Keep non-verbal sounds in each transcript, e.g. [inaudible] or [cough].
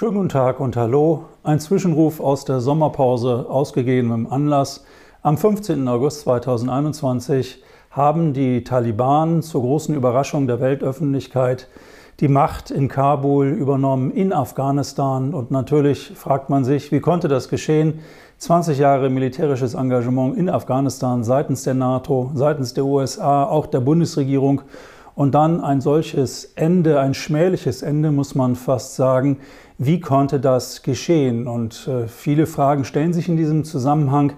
Schönen guten Tag und hallo. Ein Zwischenruf aus der Sommerpause ausgegebenem Anlass. Am 15. August 2021 haben die Taliban zur großen Überraschung der Weltöffentlichkeit die Macht in Kabul übernommen, in Afghanistan. Und natürlich fragt man sich, wie konnte das geschehen? 20 Jahre militärisches Engagement in Afghanistan seitens der NATO, seitens der USA, auch der Bundesregierung. Und dann ein solches Ende, ein schmähliches Ende, muss man fast sagen. Wie konnte das geschehen? Und äh, viele Fragen stellen sich in diesem Zusammenhang.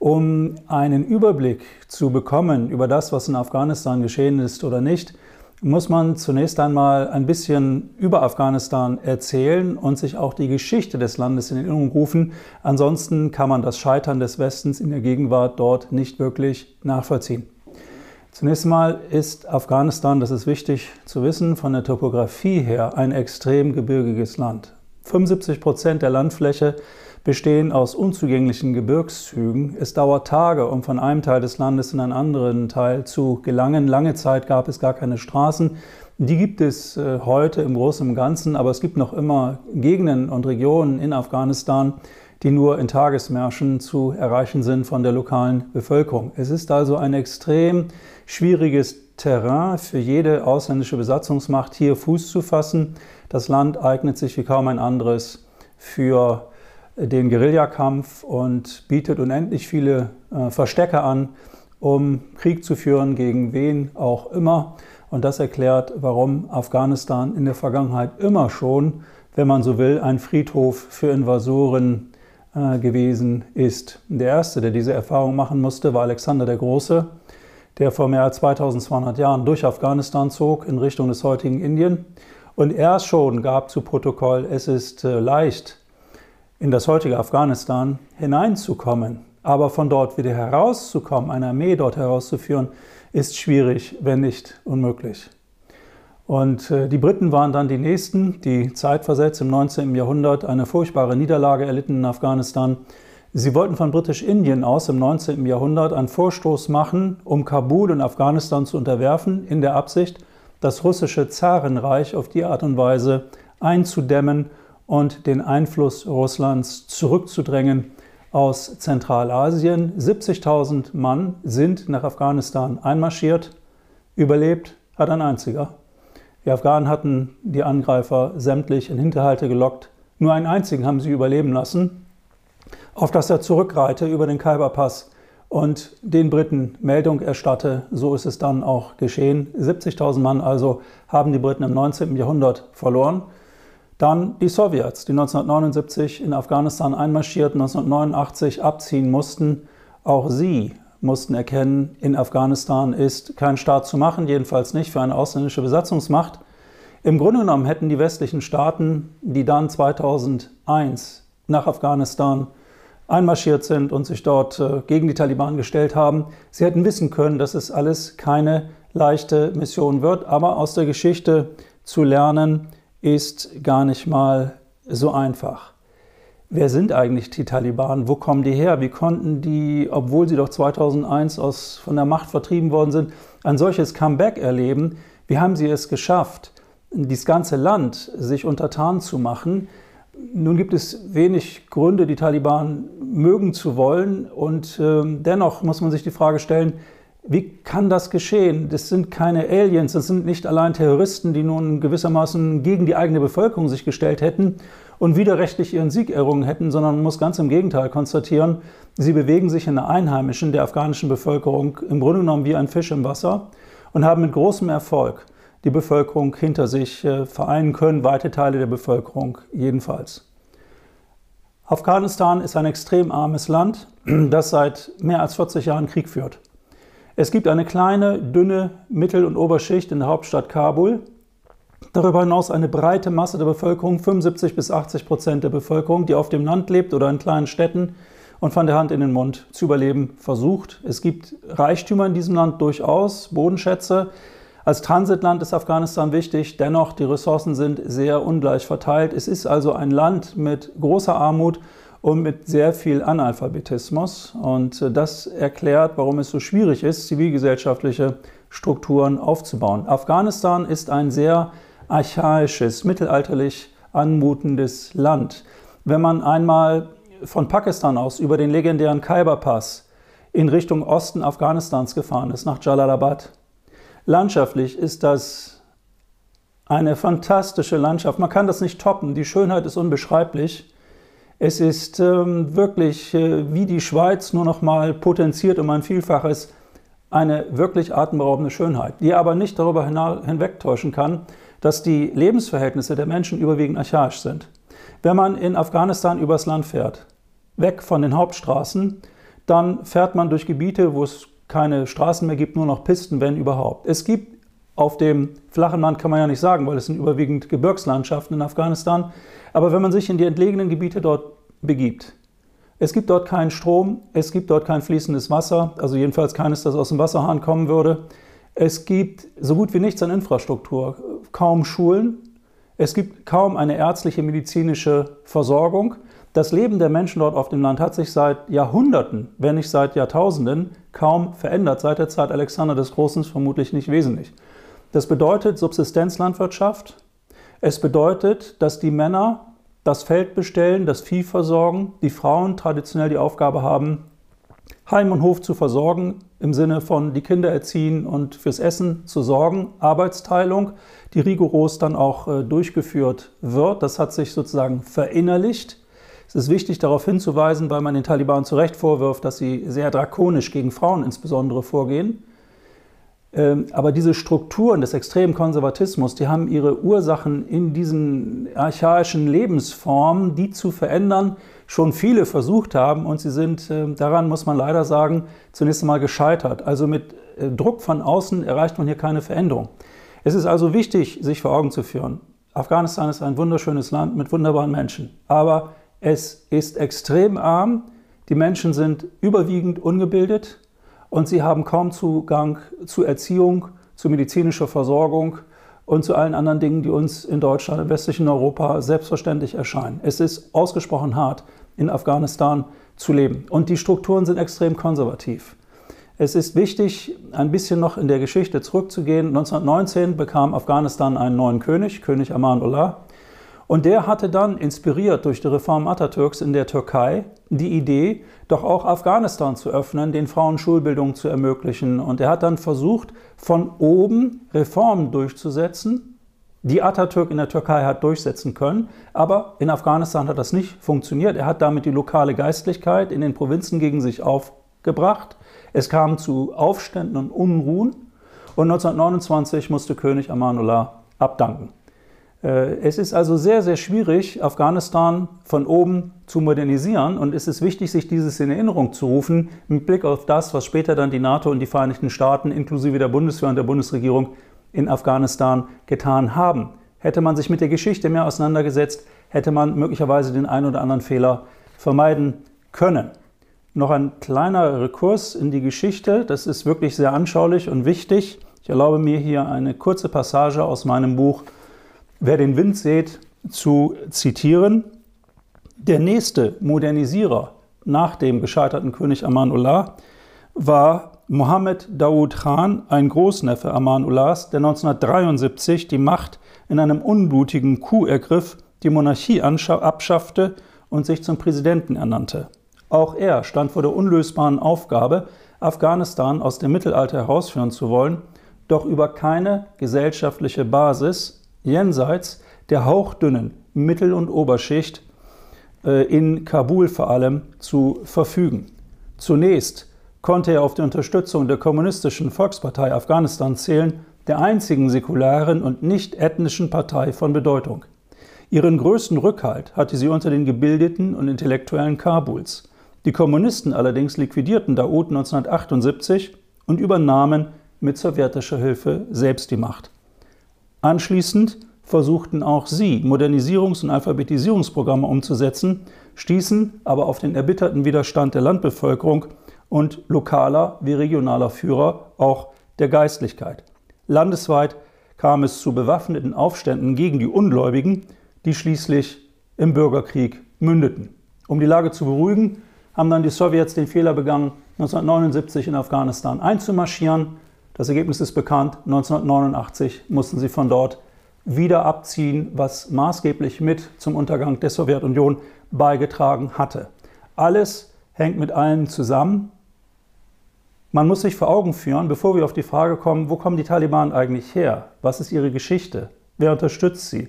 Um einen Überblick zu bekommen über das, was in Afghanistan geschehen ist oder nicht, muss man zunächst einmal ein bisschen über Afghanistan erzählen und sich auch die Geschichte des Landes in Erinnerung rufen. Ansonsten kann man das Scheitern des Westens in der Gegenwart dort nicht wirklich nachvollziehen. Zunächst mal ist Afghanistan, das ist wichtig zu wissen, von der Topografie her ein extrem gebirgiges Land. 75 Prozent der Landfläche bestehen aus unzugänglichen Gebirgszügen. Es dauert Tage, um von einem Teil des Landes in einen anderen Teil zu gelangen. Lange Zeit gab es gar keine Straßen. Die gibt es äh, heute im Großen und Ganzen, aber es gibt noch immer Gegenden und Regionen in Afghanistan, die nur in Tagesmärschen zu erreichen sind von der lokalen Bevölkerung. Es ist also ein extrem schwieriges Terrain für jede ausländische Besatzungsmacht, hier Fuß zu fassen. Das Land eignet sich wie kaum ein anderes für den Guerillakampf und bietet unendlich viele äh, Verstecke an, um Krieg zu führen gegen wen auch immer. Und das erklärt, warum Afghanistan in der Vergangenheit immer schon, wenn man so will, ein Friedhof für Invasoren gewesen ist. Der erste, der diese Erfahrung machen musste, war Alexander der Große, der vor mehr als 2200 Jahren durch Afghanistan zog in Richtung des heutigen Indien. Und er schon gab zu Protokoll, es ist äh, leicht, in das heutige Afghanistan hineinzukommen. Aber von dort wieder herauszukommen, eine Armee dort herauszuführen, ist schwierig, wenn nicht unmöglich. Und äh, die Briten waren dann die Nächsten, die zeitversetzt im 19. Jahrhundert eine furchtbare Niederlage erlitten in Afghanistan. Sie wollten von Britisch-Indien aus im 19. Jahrhundert einen Vorstoß machen, um Kabul und Afghanistan zu unterwerfen, in der Absicht, das russische Zarenreich auf die Art und Weise einzudämmen und den Einfluss Russlands zurückzudrängen aus Zentralasien. 70.000 Mann sind nach Afghanistan einmarschiert. Überlebt hat ein einziger. Die Afghanen hatten die Angreifer sämtlich in Hinterhalte gelockt. Nur einen einzigen haben sie überleben lassen, auf das er zurückreite über den Khyberpass und den Briten Meldung erstatte. So ist es dann auch geschehen. 70.000 Mann also haben die Briten im 19. Jahrhundert verloren. Dann die Sowjets, die 1979 in Afghanistan einmarschierten, 1989 abziehen mussten. Auch sie mussten erkennen, in Afghanistan ist kein Staat zu machen, jedenfalls nicht für eine ausländische Besatzungsmacht. Im Grunde genommen hätten die westlichen Staaten, die dann 2001 nach Afghanistan einmarschiert sind und sich dort äh, gegen die Taliban gestellt haben, sie hätten wissen können, dass es alles keine leichte Mission wird, aber aus der Geschichte zu lernen, ist gar nicht mal so einfach. Wer sind eigentlich die Taliban? Wo kommen die her? Wie konnten die, obwohl sie doch 2001 aus, von der Macht vertrieben worden sind, ein solches Comeback erleben? Wie haben sie es geschafft, dieses ganze Land sich untertan zu machen? Nun gibt es wenig Gründe, die Taliban mögen zu wollen. Und äh, dennoch muss man sich die Frage stellen, wie kann das geschehen? Das sind keine Aliens, das sind nicht allein Terroristen, die nun gewissermaßen gegen die eigene Bevölkerung sich gestellt hätten und widerrechtlich ihren Sieg errungen hätten, sondern man muss ganz im Gegenteil konstatieren, sie bewegen sich in der einheimischen, der afghanischen Bevölkerung im Grunde genommen wie ein Fisch im Wasser und haben mit großem Erfolg die Bevölkerung hinter sich äh, vereinen können, weite Teile der Bevölkerung jedenfalls. Afghanistan ist ein extrem armes Land, [clears throat] das seit mehr als 40 Jahren Krieg führt. Es gibt eine kleine, dünne Mittel- und Oberschicht in der Hauptstadt Kabul. Darüber hinaus eine breite Masse der Bevölkerung, 75 bis 80 Prozent der Bevölkerung, die auf dem Land lebt oder in kleinen Städten und von der Hand in den Mund zu überleben versucht. Es gibt Reichtümer in diesem Land durchaus, Bodenschätze. Als Transitland ist Afghanistan wichtig, dennoch die Ressourcen sind sehr ungleich verteilt. Es ist also ein Land mit großer Armut und mit sehr viel Analphabetismus. Und äh, das erklärt, warum es so schwierig ist, zivilgesellschaftliche Strukturen aufzubauen. Afghanistan ist ein sehr archaisches, mittelalterlich anmutendes Land. Wenn man einmal von Pakistan aus über den legendären Khyber-Pass in Richtung Osten Afghanistans gefahren ist, nach Jalalabad, landschaftlich ist das eine fantastische Landschaft. Man kann das nicht toppen. Die Schönheit ist unbeschreiblich. Es ist ähm, wirklich äh, wie die Schweiz nur noch mal potenziert um ein Vielfaches eine wirklich atemberaubende Schönheit, die aber nicht darüber hinwegtäuschen kann, dass die Lebensverhältnisse der Menschen überwiegend archaisch sind. Wenn man in Afghanistan übers Land fährt, weg von den Hauptstraßen, dann fährt man durch Gebiete, wo es keine Straßen mehr gibt, nur noch Pisten, wenn überhaupt. Es gibt auf dem flachen Land, kann man ja nicht sagen, weil es sind überwiegend Gebirgslandschaften in Afghanistan, aber wenn man sich in die entlegenen Gebiete dort begibt, es gibt dort keinen Strom, es gibt dort kein fließendes Wasser, also jedenfalls keines, das aus dem Wasserhahn kommen würde. Es gibt so gut wie nichts an Infrastruktur, kaum Schulen, es gibt kaum eine ärztliche medizinische Versorgung. Das Leben der Menschen dort auf dem Land hat sich seit Jahrhunderten, wenn nicht seit Jahrtausenden, kaum verändert, seit der Zeit Alexander des Großen vermutlich nicht wesentlich. Das bedeutet Subsistenzlandwirtschaft. Es bedeutet, dass die Männer das Feld bestellen, das Vieh versorgen, die Frauen traditionell die Aufgabe haben, Heim und Hof zu versorgen, im Sinne von die Kinder erziehen und fürs Essen zu sorgen, Arbeitsteilung, die rigoros dann auch äh, durchgeführt wird. Das hat sich sozusagen verinnerlicht. Es ist wichtig darauf hinzuweisen, weil man den Taliban zu Recht vorwirft, dass sie sehr drakonisch gegen Frauen insbesondere vorgehen. Ähm, aber diese Strukturen des extremen Konservatismus, die haben ihre Ursachen in diesen archaischen Lebensformen, die zu verändern schon viele versucht haben und sie sind, ähm, daran muss man leider sagen, zunächst einmal gescheitert. Also mit äh, Druck von außen erreicht man hier keine Veränderung. Es ist also wichtig, sich vor Augen zu führen. Afghanistan ist ein wunderschönes Land mit wunderbaren Menschen, aber es ist extrem arm, die Menschen sind überwiegend ungebildet, und sie haben kaum Zugang zu Erziehung, zu medizinischer Versorgung und zu allen anderen Dingen, die uns in Deutschland, im westlichen Europa selbstverständlich erscheinen. Es ist ausgesprochen hart, in Afghanistan zu leben. Und die Strukturen sind extrem konservativ. Es ist wichtig, ein bisschen noch in der Geschichte zurückzugehen. 1919 bekam Afghanistan einen neuen König, König Aman Ullah. Und der hatte dann, inspiriert durch die Reform Atatürks in der Türkei, die Idee, doch auch Afghanistan zu öffnen, den Frauen Schulbildung zu ermöglichen. Und er hat dann versucht, von oben Reformen durchzusetzen, die Atatürk in der Türkei hat durchsetzen können, aber in Afghanistan hat das nicht funktioniert. Er hat damit die lokale Geistlichkeit in den Provinzen gegen sich aufgebracht. Es kam zu Aufständen und Unruhen und 1929 musste König Amanullah abdanken. Äh, es ist also sehr, sehr schwierig, Afghanistan von oben zu modernisieren und es ist wichtig, sich dieses in Erinnerung zu rufen, mit Blick auf das, was später dann die NATO und die Vereinigten Staaten inklusive der Bundeswehr und der Bundesregierung in Afghanistan getan haben. Hätte man sich mit der Geschichte mehr auseinandergesetzt, hätte man möglicherweise den einen oder anderen Fehler vermeiden können. Noch ein kleiner Rekurs in die Geschichte, das ist wirklich sehr anschaulich und wichtig. Ich erlaube mir hier eine kurze Passage aus meinem Buch Wer den Wind sät, zu zitieren. Der nächste Modernisierer nach dem gescheiterten König Amanullah war Mohammed Daoud Khan, ein Großneffe Amanullahs, der 1973 die Macht in einem unblutigen Coup ergriff, die Monarchie abschaffte und sich zum Präsidenten ernannte. Auch er stand vor der unlösbaren Aufgabe, Afghanistan aus dem Mittelalter herausführen zu wollen, doch über keine gesellschaftliche Basis jenseits der hauchdünnen Mittel- und Oberschicht äh, in Kabul vor allem zu verfügen. Zunächst konnte er auf die Unterstützung der Kommunistischen Volkspartei Afghanistan zählen, der einzigen säkularen und nicht ethnischen Partei von Bedeutung. Ihren größten Rückhalt hatte sie unter den Gebildeten und Intellektuellen Kabuls. Die Kommunisten allerdings liquidierten Daoud 1978 und übernahmen mit sowjetischer Hilfe selbst die Macht. Anschließend versuchten auch sie, Modernisierungs- und Alphabetisierungsprogramme umzusetzen, stießen aber auf den erbitterten Widerstand der Landbevölkerung und lokaler wie regionaler Führer, auch der Geistlichkeit. Landesweit kam es zu bewaffneten Aufständen gegen die Ungläubigen, die schließlich im Bürgerkrieg mündeten. Um die Lage zu beruhigen, haben dann die Sowjets den Fehler begangen, 1979 in Afghanistan einzumarschieren das Ergebnis ist bekannt. 1989 mussten sie von dort wieder abziehen, was maßgeblich mit zum Untergang der Sowjetunion beigetragen hatte. Alles hängt mit allem zusammen. Man muss sich vor Augen führen, bevor wir auf die Frage kommen, wo kommen die Taliban eigentlich her? Was ist ihre Geschichte? Wer unterstützt sie?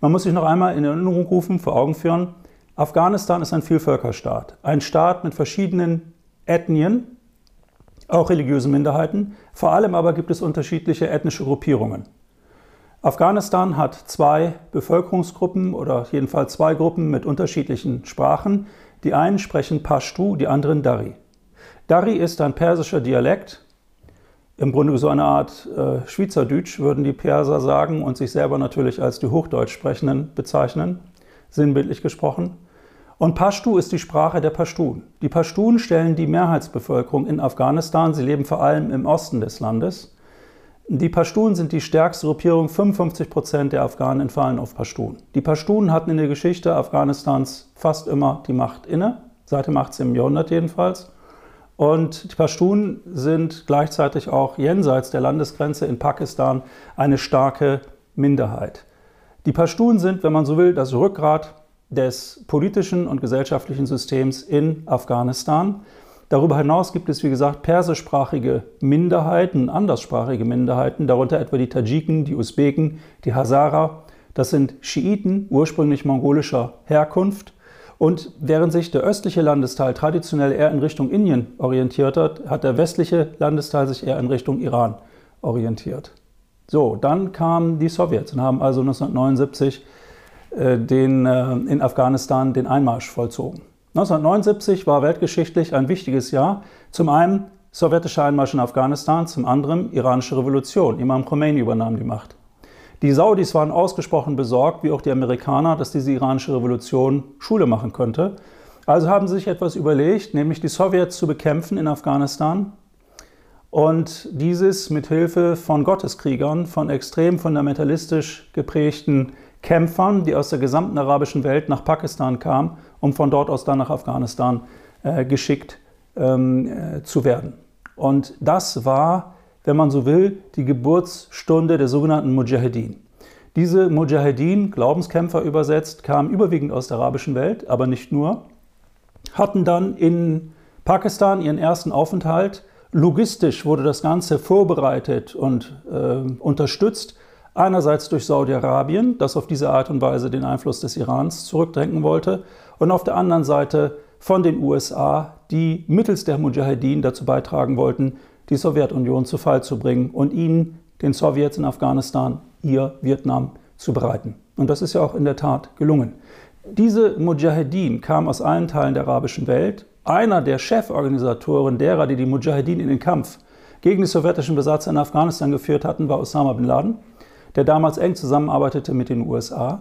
Man muss sich noch einmal in Erinnerung rufen, vor Augen führen, Afghanistan ist ein Vielvölkerstaat. Ein Staat mit verschiedenen Ethnien, auch religiöse Minderheiten. Vor allem aber gibt es unterschiedliche ethnische Gruppierungen. Afghanistan hat zwei Bevölkerungsgruppen oder jedenfalls zwei Gruppen mit unterschiedlichen Sprachen. Die einen sprechen Pashtu, die anderen Dari. Dari ist ein persischer Dialekt, im Grunde so eine Art äh, Schweizerdeutsch, würden die Perser sagen und sich selber natürlich als die Hochdeutsch Sprechenden bezeichnen, sinnbildlich gesprochen. Und Pashtu ist die Sprache der Pashtun. Die Pashtun stellen die Mehrheitsbevölkerung in Afghanistan. Sie leben vor allem im Osten des Landes. Die Pashtun sind die stärkste Gruppierung. 55 Prozent der Afghanen fallen auf Pashtun. Die Pashtun hatten in der Geschichte Afghanistans fast immer die Macht inne, seit dem 18. Jahrhundert jedenfalls. Und die Pashtun sind gleichzeitig auch jenseits der Landesgrenze in Pakistan eine starke Minderheit. Die Pashtun sind, wenn man so will, das Rückgrat des politischen und gesellschaftlichen Systems in Afghanistan. Darüber hinaus gibt es, wie gesagt, persischsprachige Minderheiten, anderssprachige Minderheiten, darunter etwa die Tadschiken, die Usbeken, die Hazara. Das sind Schiiten ursprünglich mongolischer Herkunft. Und während sich der östliche Landesteil traditionell eher in Richtung Indien orientiert hat, hat der westliche Landesteil sich eher in Richtung Iran orientiert. So, dann kamen die Sowjets und haben also 1979 äh, den, äh, in Afghanistan den Einmarsch vollzogen. 1979 war weltgeschichtlich ein wichtiges Jahr. Zum einen sowjetischer Einmarsch in Afghanistan, zum anderen iranische Revolution. Imam Khomeini übernahm die Macht. Die Saudis waren ausgesprochen besorgt, wie auch die Amerikaner, dass diese iranische Revolution Schule machen könnte. Also haben sie sich etwas überlegt, nämlich die Sowjets zu bekämpfen in Afghanistan und dieses mit Hilfe von Gotteskriegern, von extrem fundamentalistisch geprägten Kämpfern, die aus der gesamten arabischen Welt nach Pakistan kamen, um von dort aus dann nach Afghanistan äh, geschickt ähm, äh, zu werden. Und das war, wenn man so will, die Geburtsstunde der sogenannten Mujahedin. Diese Mujahedin, Glaubenskämpfer übersetzt, kamen überwiegend aus der arabischen Welt, aber nicht nur, hatten dann in Pakistan ihren ersten Aufenthalt. Logistisch wurde das Ganze vorbereitet und äh, unterstützt Einerseits durch Saudi-Arabien, das auf diese Art und Weise den Einfluss des Irans zurückdrängen wollte, und auf der anderen Seite von den USA, die mittels der Mujahedin dazu beitragen wollten, die Sowjetunion zu Fall zu bringen und ihnen, den Sowjets in Afghanistan, ihr Vietnam zu bereiten. Und das ist ja auch in der Tat gelungen. Diese Mujahedin kamen aus allen Teilen der arabischen Welt. Einer der Cheforganisatoren derer, die die Mujahedin in den Kampf gegen die sowjetischen Besatzer in Afghanistan geführt hatten, war Osama bin Laden der damals eng zusammenarbeitete mit den USA.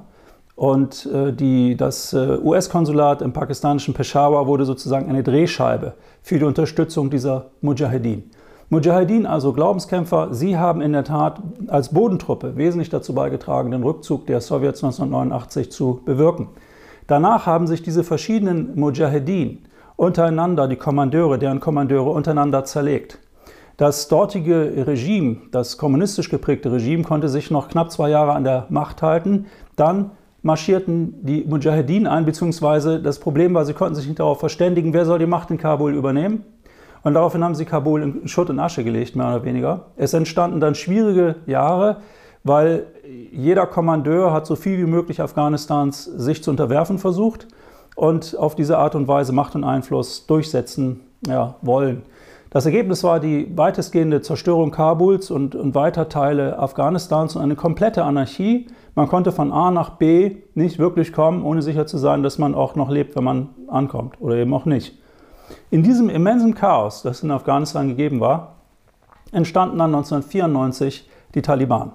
Und äh, die, das äh, US-Konsulat im pakistanischen Peshawar wurde sozusagen eine Drehscheibe für die Unterstützung dieser Mujahedin. Mujahedin, also Glaubenskämpfer, sie haben in der Tat als Bodentruppe wesentlich dazu beigetragen, den Rückzug der Sowjets 1989 zu bewirken. Danach haben sich diese verschiedenen Mujahedin untereinander, die Kommandeure, deren Kommandeure untereinander zerlegt. Das dortige Regime, das kommunistisch geprägte Regime, konnte sich noch knapp zwei Jahre an der Macht halten. Dann marschierten die Mujahedin ein, beziehungsweise das Problem war, sie konnten sich nicht darauf verständigen, wer soll die Macht in Kabul übernehmen. Und daraufhin haben sie Kabul in Schutt und Asche gelegt, mehr oder weniger. Es entstanden dann schwierige Jahre, weil jeder Kommandeur hat so viel wie möglich Afghanistans sich zu unterwerfen versucht und auf diese Art und Weise Macht und Einfluss durchsetzen ja, wollen. Das Ergebnis war die weitestgehende Zerstörung Kabuls und, und weiter Teile Afghanistans und eine komplette Anarchie. Man konnte von A nach B nicht wirklich kommen, ohne sicher zu sein, dass man auch noch lebt, wenn man ankommt oder eben auch nicht. In diesem immensen Chaos, das in Afghanistan gegeben war, entstanden dann 1994 die Taliban.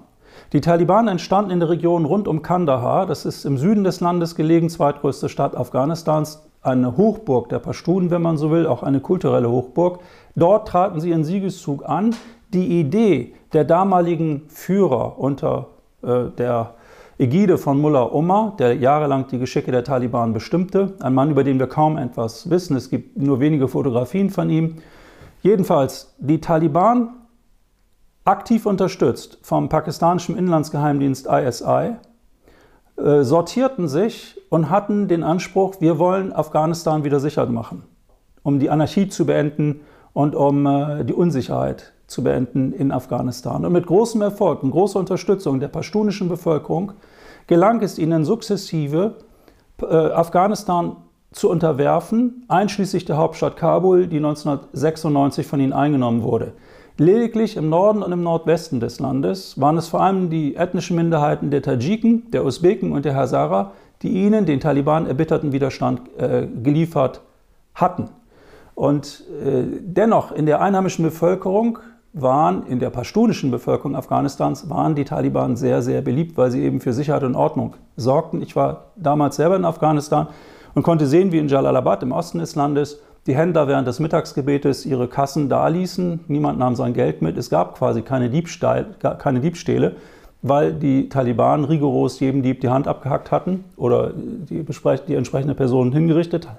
Die Taliban entstanden in der Region rund um Kandahar, das ist im Süden des Landes gelegen, zweitgrößte Stadt Afghanistans, eine Hochburg der Pashtun, wenn man so will, auch eine kulturelle Hochburg. Dort traten sie in Siegeszug an. Die Idee der damaligen Führer unter äh, der Ägide von Mullah Omar, der jahrelang die Geschicke der Taliban bestimmte, ein Mann, über den wir kaum etwas wissen, es gibt nur wenige Fotografien von ihm. Jedenfalls, die Taliban aktiv unterstützt vom pakistanischen Inlandsgeheimdienst ISI, äh, sortierten sich und hatten den Anspruch, wir wollen Afghanistan wieder sicher machen, um die Anarchie zu beenden und um äh, die Unsicherheit zu beenden in Afghanistan. Und mit großem Erfolg und großer Unterstützung der pashtunischen Bevölkerung gelang es ihnen sukzessive, äh, Afghanistan zu unterwerfen, einschließlich der Hauptstadt Kabul, die 1996 von ihnen eingenommen wurde. Lediglich im Norden und im Nordwesten des Landes waren es vor allem die ethnischen Minderheiten der Tadschiken, der Usbeken und der Hazara, die ihnen den Taliban erbitterten Widerstand äh, geliefert hatten. Und äh, dennoch in der einheimischen Bevölkerung waren, in der pashtunischen Bevölkerung Afghanistans, waren die Taliban sehr, sehr beliebt, weil sie eben für Sicherheit und Ordnung sorgten. Ich war damals selber in Afghanistan und konnte sehen, wie in Jalalabad im Osten des Landes die Händler während des Mittagsgebetes ihre Kassen daließen. Niemand nahm sein Geld mit. Es gab quasi keine, Diebstahl, keine Diebstähle, weil die Taliban rigoros jedem Dieb die Hand abgehackt hatten oder die, die entsprechende Person hingerichtet,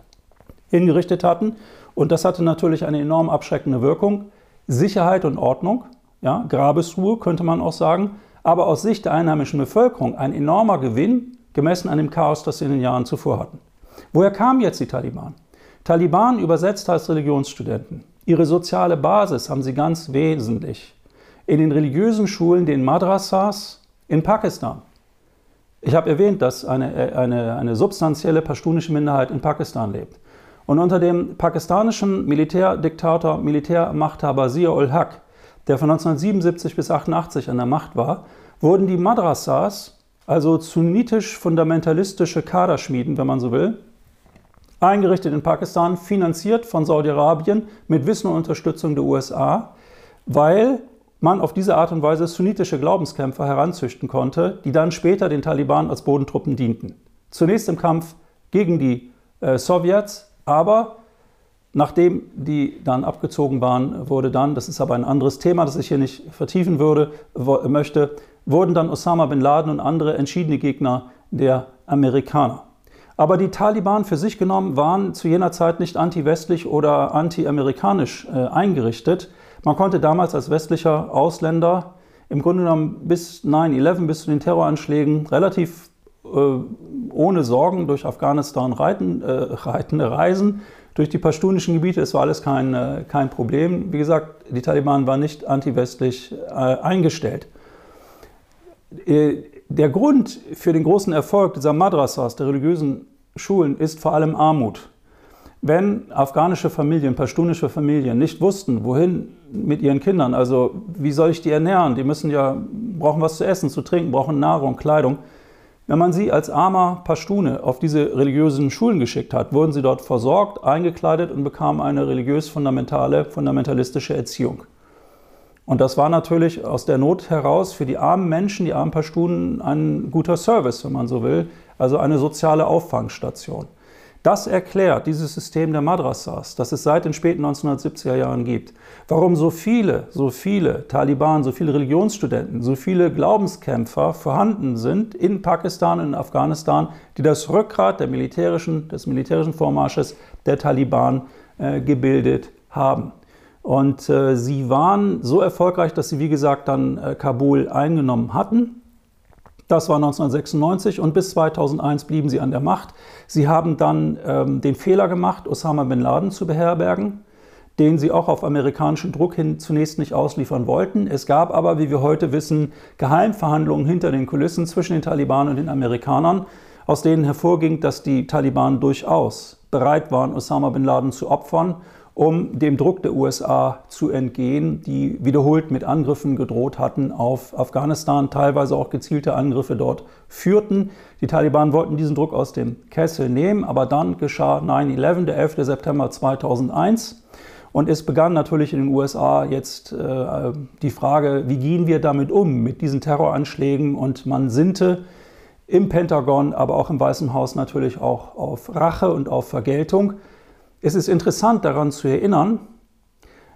hingerichtet hatten. Und das hatte natürlich eine enorm abschreckende Wirkung. Sicherheit und Ordnung, ja, Grabesruhe könnte man auch sagen, aber aus Sicht der einheimischen Bevölkerung ein enormer Gewinn, gemessen an dem Chaos, das sie in den Jahren zuvor hatten. Woher kamen jetzt die Taliban? Taliban übersetzt als Religionsstudenten. Ihre soziale Basis haben sie ganz wesentlich in den religiösen Schulen, den Madrasas in Pakistan. Ich habe erwähnt, dass eine, eine, eine substanzielle pashtunische Minderheit in Pakistan lebt. Und unter dem pakistanischen Militärdiktator, Militärmachthaber Zia-ul-Haq, der von 1977 bis 1988 an der Macht war, wurden die Madrasas, also sunnitisch-fundamentalistische Kaderschmieden, wenn man so will, eingerichtet in Pakistan, finanziert von Saudi-Arabien mit Wissen und Unterstützung der USA, weil man auf diese Art und Weise sunnitische Glaubenskämpfer heranzüchten konnte, die dann später den Taliban als Bodentruppen dienten. Zunächst im Kampf gegen die äh, Sowjets, aber nachdem die dann abgezogen waren, wurde dann, das ist aber ein anderes Thema, das ich hier nicht vertiefen würde, möchte, wurden dann Osama bin Laden und andere entschiedene Gegner der Amerikaner. Aber die Taliban für sich genommen waren zu jener Zeit nicht anti-westlich oder anti-amerikanisch äh, eingerichtet. Man konnte damals als westlicher Ausländer im Grunde genommen bis 9-11, bis zu den Terroranschlägen relativ äh, ohne Sorgen durch Afghanistan reiten, äh, reitende Reisen, durch die pashtunischen Gebiete. Es war alles kein, äh, kein Problem. Wie gesagt, die Taliban waren nicht anti-westlich äh, eingestellt. Der Grund für den großen Erfolg dieser Madrasas, der religiösen Schulen, ist vor allem Armut. Wenn afghanische Familien, pashtunische Familien nicht wussten, wohin mit ihren Kindern, also wie soll ich die ernähren? Die müssen ja, brauchen was zu essen, zu trinken, brauchen Nahrung, Kleidung. Wenn man sie als armer Pashtune auf diese religiösen Schulen geschickt hat, wurden sie dort versorgt, eingekleidet und bekamen eine religiös-fundamentale, fundamentalistische Erziehung. Und das war natürlich aus der Not heraus für die armen Menschen, die armen Pashtunen, ein guter Service, wenn man so will, also eine soziale Auffangstation. Das erklärt dieses System der Madrasas, das es seit den späten 1970er Jahren gibt. Warum so viele, so viele Taliban, so viele Religionsstudenten, so viele Glaubenskämpfer vorhanden sind in Pakistan und in Afghanistan, die das Rückgrat der militärischen, des militärischen Vormarsches der Taliban äh, gebildet haben. Und äh, sie waren so erfolgreich, dass sie, wie gesagt, dann äh, Kabul eingenommen hatten. Das war 1996 und bis 2001 blieben sie an der Macht. Sie haben dann ähm, den Fehler gemacht, Osama bin Laden zu beherbergen, den sie auch auf amerikanischen Druck hin zunächst nicht ausliefern wollten. Es gab aber, wie wir heute wissen, Geheimverhandlungen hinter den Kulissen zwischen den Taliban und den Amerikanern, aus denen hervorging, dass die Taliban durchaus bereit waren, Osama bin Laden zu opfern um dem Druck der USA zu entgehen, die wiederholt mit Angriffen gedroht hatten auf Afghanistan, teilweise auch gezielte Angriffe dort führten. Die Taliban wollten diesen Druck aus dem Kessel nehmen, aber dann geschah 9-11, der 11. September 2001. Und es begann natürlich in den USA jetzt äh, die Frage, wie gehen wir damit um, mit diesen Terroranschlägen? Und man sinnte im Pentagon, aber auch im Weißen Haus natürlich auch auf Rache und auf Vergeltung. Es ist interessant daran zu erinnern,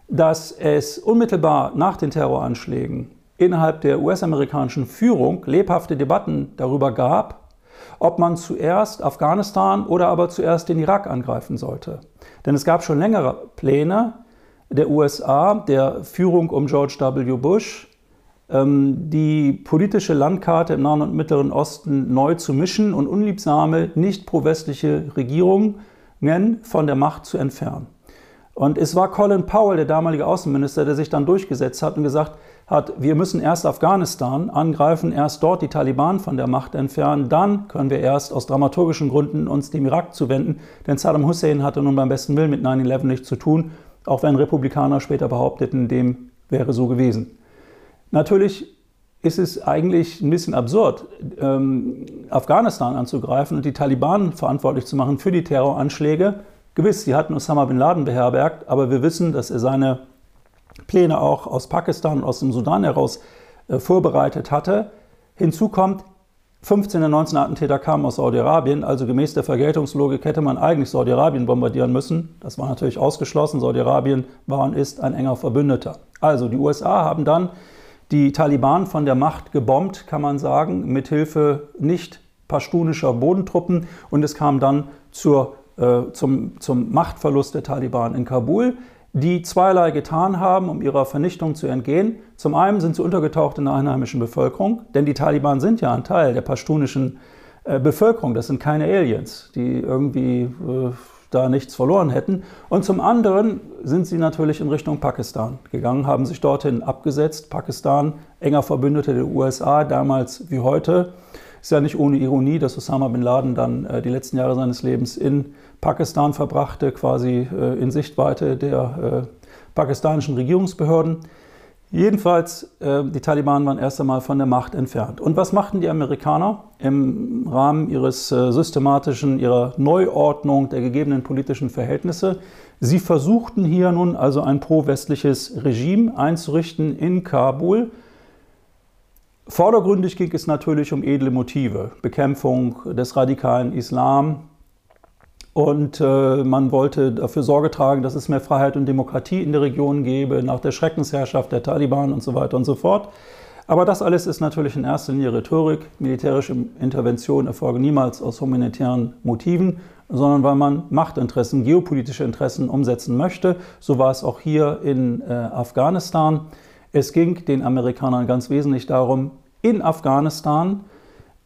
dass es unmittelbar nach den Terroranschlägen innerhalb der US-amerikanischen Führung lebhafte Debatten darüber gab, ob man zuerst Afghanistan oder aber zuerst den Irak angreifen sollte. Denn es gab schon längere Pläne der USA, der Führung um George W. Bush, ähm, die politische Landkarte im Nahen und Mittleren Osten neu zu mischen und unliebsame, nicht pro-westliche Regierungen von der Macht zu entfernen. Und es war Colin Powell, der damalige Außenminister, der sich dann durchgesetzt hat und gesagt hat, wir müssen erst Afghanistan angreifen, erst dort die Taliban von der Macht entfernen, dann können wir erst aus dramaturgischen Gründen uns dem Irak zuwenden, denn Saddam Hussein hatte nun beim besten Willen mit 9-11 nichts zu tun, auch wenn Republikaner später behaupteten, dem wäre so gewesen. Natürlich ist es eigentlich ein bisschen absurd, ähm, Afghanistan anzugreifen und die Taliban verantwortlich zu machen für die Terroranschläge, Gewiss, sie hatten Osama bin Laden beherbergt, aber wir wissen, dass er seine Pläne auch aus Pakistan und aus dem Sudan heraus äh, vorbereitet hatte. Hinzu kommt, 15 der 19 Attentäter kamen aus Saudi-Arabien, also gemäß der Vergeltungslogik hätte man eigentlich Saudi-Arabien bombardieren müssen. Das war natürlich ausgeschlossen. Saudi-Arabien war und ist ein enger Verbündeter. Also die USA haben dann die Taliban von der Macht gebombt, kann man sagen, mithilfe nicht pashtunischer Bodentruppen und es kam dann zur äh, zum, zum Machtverlust der Taliban in Kabul, die zweierlei getan haben, um ihrer Vernichtung zu entgehen. Zum einen sind sie untergetaucht in der einheimischen Bevölkerung, denn die Taliban sind ja ein Teil der pashtunischen äh, Bevölkerung. Das sind keine Aliens, die irgendwie äh, da nichts verloren hätten. Und zum anderen sind sie natürlich in Richtung Pakistan gegangen, haben sich dorthin abgesetzt. Pakistan, enger Verbündeter der USA, damals wie heute. Ist ja nicht ohne Ironie, dass Osama bin Laden dann äh, die letzten Jahre seines Lebens in Pakistan verbrachte, quasi äh, in Sichtweite der äh, pakistanischen Regierungsbehörden. Jedenfalls, äh, die Taliban waren erst einmal von der Macht entfernt. Und was machten die Amerikaner im Rahmen ihres äh, systematischen, ihrer Neuordnung der gegebenen politischen Verhältnisse? Sie versuchten hier nun also ein pro-westliches Regime einzurichten in Kabul, Vordergründig ging es natürlich um edle Motive, Bekämpfung des radikalen Islam. Und äh, man wollte dafür Sorge tragen, dass es mehr Freiheit und Demokratie in der Region gebe, nach der Schreckensherrschaft der Taliban und so weiter und so fort. Aber das alles ist natürlich in erster Linie Rhetorik. Militärische Interventionen erfolgen niemals aus humanitären Motiven, sondern weil man Machtinteressen, geopolitische Interessen umsetzen möchte. So war es auch hier in äh, Afghanistan. Es ging den Amerikanern ganz wesentlich darum, in Afghanistan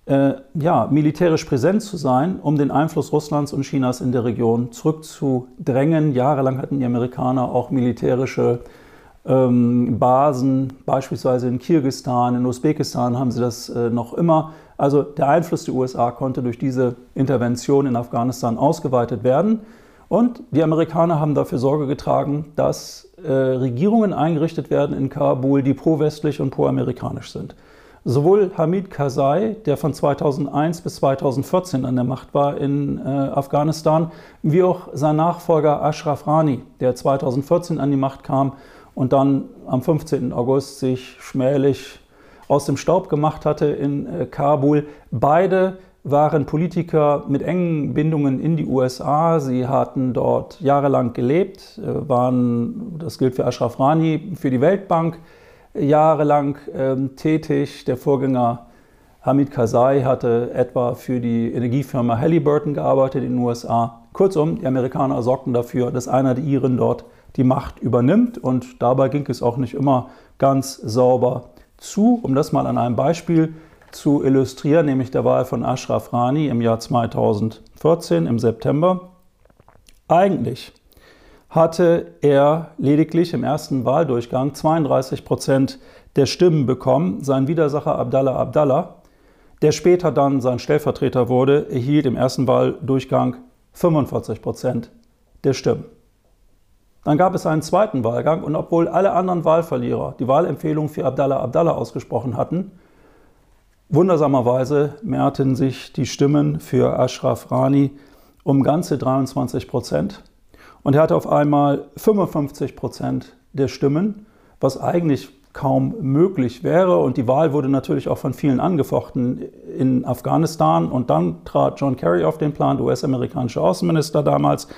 äh, ja, militärisch präsent zu sein, um den Einfluss Russlands und Chinas in der Region zurückzudrängen. Jahrelang hatten die Amerikaner auch militärische ähm, Basen, beispielsweise in Kirgisistan, in Usbekistan haben sie das äh, noch immer. Also der Einfluss der USA konnte durch diese Intervention in Afghanistan ausgeweitet werden. Und die Amerikaner haben dafür Sorge getragen, dass äh, Regierungen eingerichtet werden in Kabul, die pro-westlich und pro-amerikanisch sind. Sowohl Hamid Karzai, der von 2001 bis 2014 an der Macht war in äh, Afghanistan, wie auch sein Nachfolger Ashraf Rani, der 2014 an die Macht kam und dann am 15. August sich schmählich aus dem Staub gemacht hatte in äh, Kabul. Beide waren Politiker mit engen Bindungen in die USA. Sie hatten dort jahrelang gelebt, äh, waren, das gilt für Ashraf Rani, für die Weltbank jahrelang ähm, tätig. Der Vorgänger Hamid Karzai hatte etwa für die Energiefirma Halliburton gearbeitet in den USA. Kurzum, die Amerikaner sorgten dafür, dass einer der Iren dort die Macht übernimmt und dabei ging es auch nicht immer ganz sauber zu. Um das mal an einem Beispiel zu illustrieren, nämlich der Wahl von Ashraf Rani im Jahr 2014 im September. Eigentlich hatte er lediglich im ersten Wahldurchgang 32 Prozent der Stimmen bekommen. Sein Widersacher Abdallah Abdallah, der später dann sein Stellvertreter wurde, erhielt im ersten Wahldurchgang 45 Prozent der Stimmen. Dann gab es einen zweiten Wahlgang und obwohl alle anderen Wahlverlierer die Wahlempfehlung für Abdallah Abdallah ausgesprochen hatten, Wundersamerweise mehrten sich die Stimmen für Ashraf Rani um ganze 23 Prozent. Und er hatte auf einmal 55 Prozent der Stimmen, was eigentlich kaum möglich wäre. Und die Wahl wurde natürlich auch von vielen angefochten in Afghanistan. Und dann trat John Kerry auf den Plan, der US-amerikanische Außenminister damals.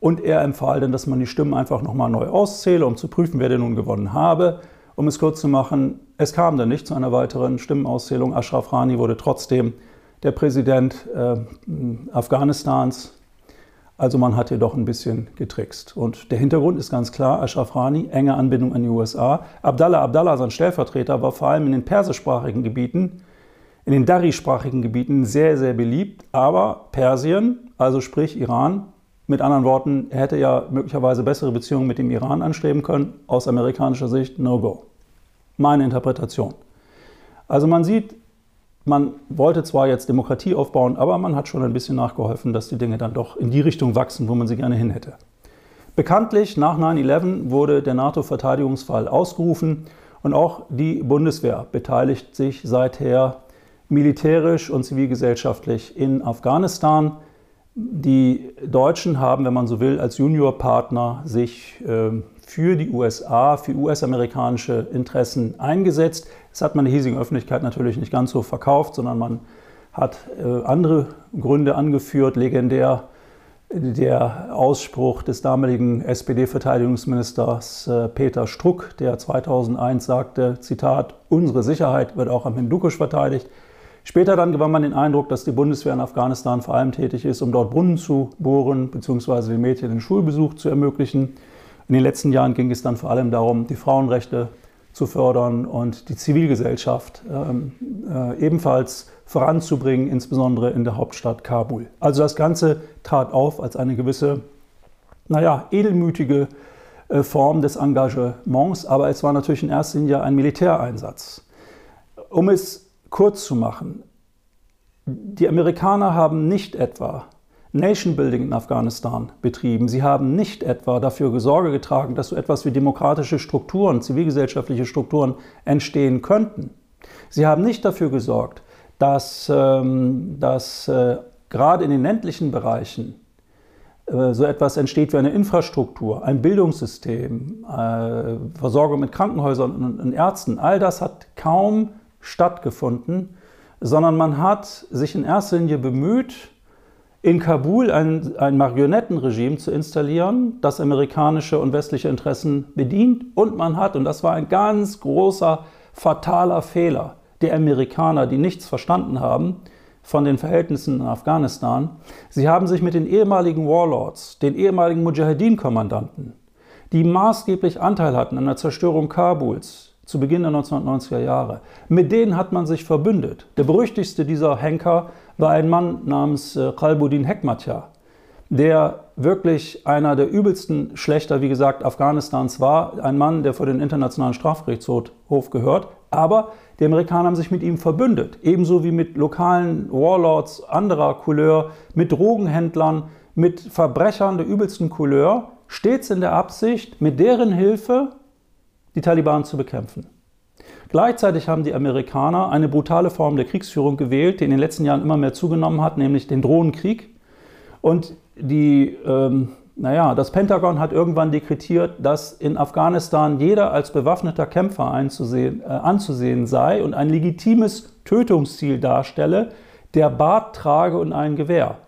Und er empfahl dann, dass man die Stimmen einfach nochmal neu auszähle, um zu prüfen, wer denn nun gewonnen habe. Um es kurz zu machen, es kam dann nicht zu einer weiteren Stimmenauszählung. Ashraf Rani wurde trotzdem der Präsident äh, Afghanistans. Also man hat hier doch ein bisschen getrickst. Und der Hintergrund ist ganz klar, Ashraf Rani, enge Anbindung an die USA. Abdallah Abdallah, sein Stellvertreter, war vor allem in den persischsprachigen Gebieten, in den Dari-sprachigen Gebieten sehr, sehr beliebt. Aber Persien, also sprich Iran, mit anderen Worten, er hätte ja möglicherweise bessere Beziehungen mit dem Iran anstreben können. Aus amerikanischer Sicht, no go. Meine Interpretation. Also man sieht, man wollte zwar jetzt Demokratie aufbauen, aber man hat schon ein bisschen nachgeholfen, dass die Dinge dann doch in die Richtung wachsen, wo man sie gerne hin hätte. Bekanntlich nach 9-11 wurde der NATO-Verteidigungsfall ausgerufen und auch die Bundeswehr beteiligt sich seither militärisch und zivilgesellschaftlich in Afghanistan. Die Deutschen haben, wenn man so will, als Juniorpartner sich ähm, für die USA, für US-amerikanische Interessen eingesetzt. Das hat man der hiesigen Öffentlichkeit natürlich nicht ganz so verkauft, sondern man hat äh, andere Gründe angeführt. Legendär der Ausspruch des damaligen SPD-Verteidigungsministers äh, Peter Struck, der 2001 sagte, Zitat, unsere Sicherheit wird auch am Hindukusch verteidigt. Später dann gewann man den Eindruck, dass die Bundeswehr in Afghanistan vor allem tätig ist, um dort Brunnen zu bohren bzw. den Mädchen den Schulbesuch zu ermöglichen. In den letzten Jahren ging es dann vor allem darum, die Frauenrechte zu fördern und die Zivilgesellschaft ähm, äh, ebenfalls voranzubringen, insbesondere in der Hauptstadt Kabul. Also das Ganze trat auf als eine gewisse, naja, edelmütige äh, Form des Engagements, aber es war natürlich in erster Linie ein Militäreinsatz. Um es kurz zu machen, die Amerikaner haben nicht etwa Nation Building in Afghanistan betrieben. Sie haben nicht etwa dafür Sorge getragen, dass so etwas wie demokratische Strukturen, zivilgesellschaftliche Strukturen entstehen könnten. Sie haben nicht dafür gesorgt, dass, ähm, dass äh, gerade in den ländlichen Bereichen äh, so etwas entsteht wie eine Infrastruktur, ein Bildungssystem, äh, Versorgung mit Krankenhäusern und, und Ärzten. All das hat kaum stattgefunden, sondern man hat sich in erster Linie bemüht, in Kabul ein, ein Marionettenregime zu installieren, das amerikanische und westliche Interessen bedient. Und man hat, und das war ein ganz großer, fataler Fehler der Amerikaner, die nichts verstanden haben von den Verhältnissen in Afghanistan, sie haben sich mit den ehemaligen Warlords, den ehemaligen Mujahedin-Kommandanten, die maßgeblich Anteil hatten an der Zerstörung Kabuls, zu Beginn der 1990er Jahre. Mit denen hat man sich verbündet. Der berüchtigste dieser Henker war ein Mann namens äh, Qalbuddin Hekmatya, der wirklich einer der übelsten Schlechter, wie gesagt, Afghanistans war. Ein Mann, der vor den Internationalen Strafgerichtshof gehört. Aber die Amerikaner haben sich mit ihm verbündet, ebenso wie mit lokalen Warlords anderer Couleur, mit Drogenhändlern, mit Verbrechern der übelsten Couleur, stets in der Absicht, mit deren Hilfe die Taliban zu bekämpfen. Gleichzeitig haben die Amerikaner eine brutale Form der Kriegsführung gewählt, die in den letzten Jahren immer mehr zugenommen hat, nämlich den Drohnenkrieg. Und die, ähm, naja, das Pentagon hat irgendwann dekretiert, dass in Afghanistan jeder als bewaffneter Kämpfer einzusehen, äh, anzusehen sei und ein legitimes Tötungsziel darstelle, der Bart trage und ein Gewehr.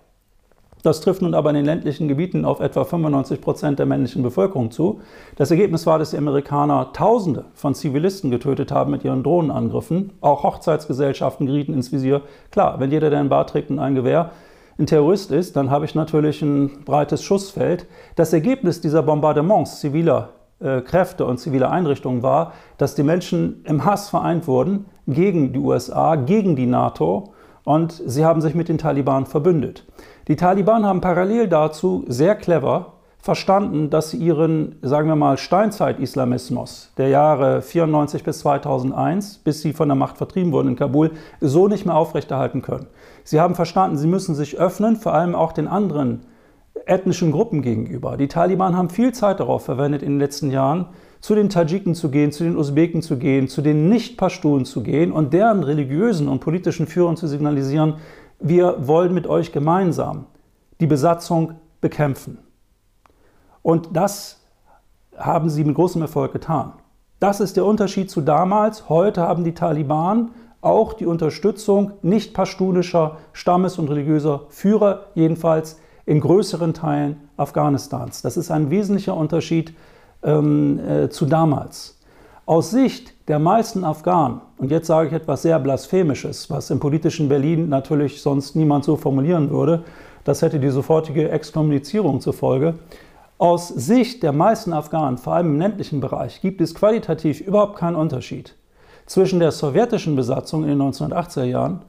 Das trifft nun aber in den ländlichen Gebieten auf etwa 95 Prozent der männlichen Bevölkerung zu. Das Ergebnis war, dass die Amerikaner Tausende von Zivilisten getötet haben mit ihren Drohnenangriffen. Auch Hochzeitsgesellschaften gerieten ins Visier. Klar, wenn jeder, der ein Bart trägt und ein Gewehr, ein Terrorist ist, dann habe ich natürlich ein breites Schussfeld. Das Ergebnis dieser Bombardements ziviler äh, Kräfte und ziviler Einrichtungen war, dass die Menschen im Hass vereint wurden gegen die USA, gegen die NATO und sie haben sich mit den Taliban verbündet. Die Taliban haben parallel dazu sehr clever verstanden, dass sie ihren, sagen wir mal, Steinzeit-Islamismus der Jahre 94 bis 2001, bis sie von der Macht vertrieben wurden in Kabul, so nicht mehr aufrechterhalten können. Sie haben verstanden, sie müssen sich öffnen, vor allem auch den anderen ethnischen Gruppen gegenüber. Die Taliban haben viel Zeit darauf verwendet in den letzten Jahren, zu den Tadschiken zu gehen, zu den Usbeken zu gehen, zu den Nicht-Pashtunen zu gehen und deren religiösen und politischen Führern zu signalisieren, wir wollen mit euch gemeinsam die Besatzung bekämpfen. Und das haben sie mit großem Erfolg getan. Das ist der Unterschied zu damals. Heute haben die Taliban auch die Unterstützung nicht pashtunischer Stammes- und religiöser Führer, jedenfalls in größeren Teilen Afghanistans. Das ist ein wesentlicher Unterschied ähm, äh, zu damals. Aus Sicht der meisten Afghanen, und jetzt sage ich etwas sehr Blasphemisches, was im politischen Berlin natürlich sonst niemand so formulieren würde, Das hätte die sofortige Exkommunizierung zur Folge. Aus Sicht der meisten Afghanen, vor allem im ländlichen Bereich, gibt es qualitativ überhaupt keinen Unterschied zwischen der sowjetischen Besatzung in den 1980er Jahren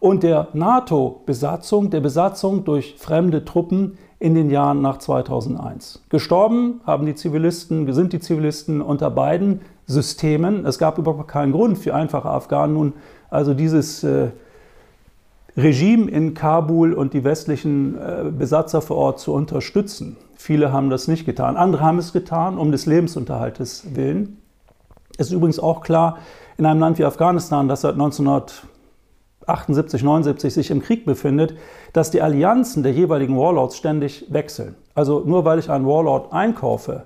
und der NATO-Besatzung, der Besatzung durch fremde Truppen in den Jahren nach 2001. Gestorben haben die Zivilisten, sind die Zivilisten unter beiden Systemen. Es gab überhaupt keinen Grund für einfache Afghanen nun also dieses äh, Regime in Kabul und die westlichen äh, Besatzer vor Ort zu unterstützen. Viele haben das nicht getan. Andere haben es getan, um des Lebensunterhaltes willen. Es ist übrigens auch klar, in einem Land wie Afghanistan, das seit 1978, 79 sich im Krieg befindet, dass die Allianzen der jeweiligen Warlords ständig wechseln. Also nur weil ich einen Warlord einkaufe,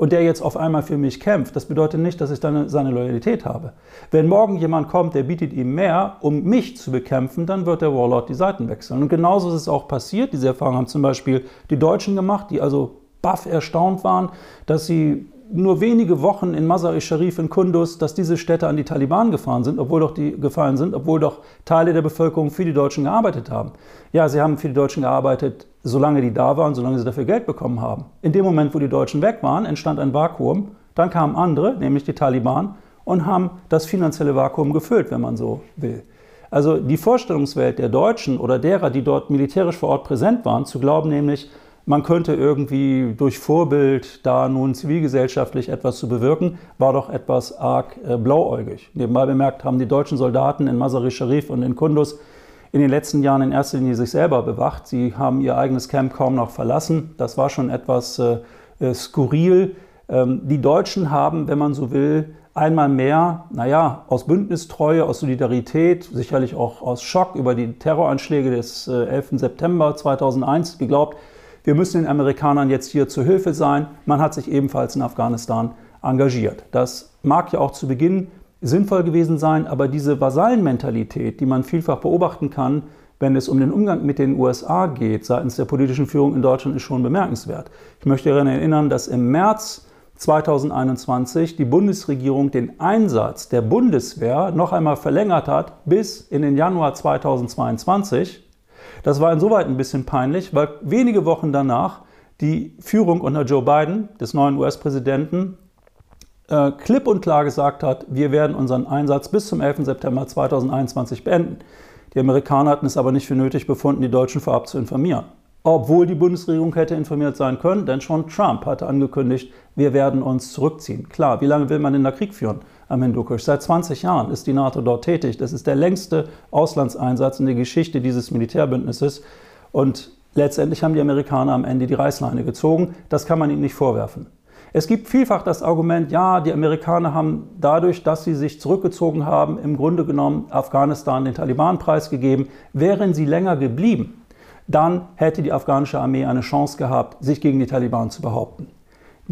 und der jetzt auf einmal für mich kämpft, das bedeutet nicht, dass ich dann seine Loyalität habe. Wenn morgen jemand kommt, der bietet ihm mehr, um mich zu bekämpfen, dann wird der Warlord die Seiten wechseln. Und genauso ist es auch passiert. Diese Erfahrung haben zum Beispiel die Deutschen gemacht, die also baff erstaunt waren, dass sie nur wenige Wochen in Mazar-i-Sharif in Kunduz, dass diese Städte an die Taliban gefahren sind, obwohl doch die gefallen sind, obwohl doch Teile der Bevölkerung für die Deutschen gearbeitet haben. Ja, sie haben für die Deutschen gearbeitet, solange die da waren, solange sie dafür Geld bekommen haben. In dem Moment, wo die Deutschen weg waren, entstand ein Vakuum. Dann kamen andere, nämlich die Taliban, und haben das finanzielle Vakuum gefüllt, wenn man so will. Also die Vorstellungswelt der Deutschen oder derer, die dort militärisch vor Ort präsent waren, zu glauben nämlich, man könnte irgendwie durch Vorbild da nun zivilgesellschaftlich etwas zu bewirken, war doch etwas arg äh, blauäugig. Nebenbei bemerkt haben die deutschen Soldaten in Mazar-i Sharif und in Kunduz in den letzten Jahren in erster Linie sich selber bewacht. Sie haben ihr eigenes Camp kaum noch verlassen. Das war schon etwas äh, äh skurril. Ähm, die Deutschen haben, wenn man so will, einmal mehr, naja, aus Bündnistreue, aus Solidarität, sicherlich auch aus Schock über die Terroranschläge des äh, 11. September 2001 geglaubt, wir müssen den Amerikanern jetzt hier zu Hilfe sein. Man hat sich ebenfalls in Afghanistan engagiert. Das mag ja auch zu Beginn sinnvoll gewesen sein, aber diese Vasallenmentalität, die man vielfach beobachten kann, wenn es um den Umgang mit den USA geht, seitens der politischen Führung in Deutschland, ist schon bemerkenswert. Ich möchte daran erinnern, dass im März 2021 die Bundesregierung den Einsatz der Bundeswehr noch einmal verlängert hat bis in den Januar 2022. Das war insoweit ein bisschen peinlich, weil wenige Wochen danach die Führung unter Joe Biden, des neuen US-Präsidenten, äh, klipp und klar gesagt hat, wir werden unseren Einsatz bis zum 11. September 2021 beenden. Die Amerikaner hatten es aber nicht für nötig befunden, die Deutschen vorab zu informieren. Obwohl die Bundesregierung hätte informiert sein können, denn schon Trump hatte angekündigt, wir werden uns zurückziehen. Klar, wie lange will man denn da Krieg führen am Hindukusch? Seit 20 Jahren ist die NATO dort tätig. Das ist der längste Auslandseinsatz in der Geschichte dieses Militärbündnisses. Und letztendlich haben die Amerikaner am Ende die Reißleine gezogen. Das kann man ihnen nicht vorwerfen. Es gibt vielfach das Argument, ja, die Amerikaner haben dadurch, dass sie sich zurückgezogen haben, im Grunde genommen Afghanistan den Taliban preisgegeben. Wären sie länger geblieben, dann hätte die afghanische Armee eine Chance gehabt, sich gegen die Taliban zu behaupten.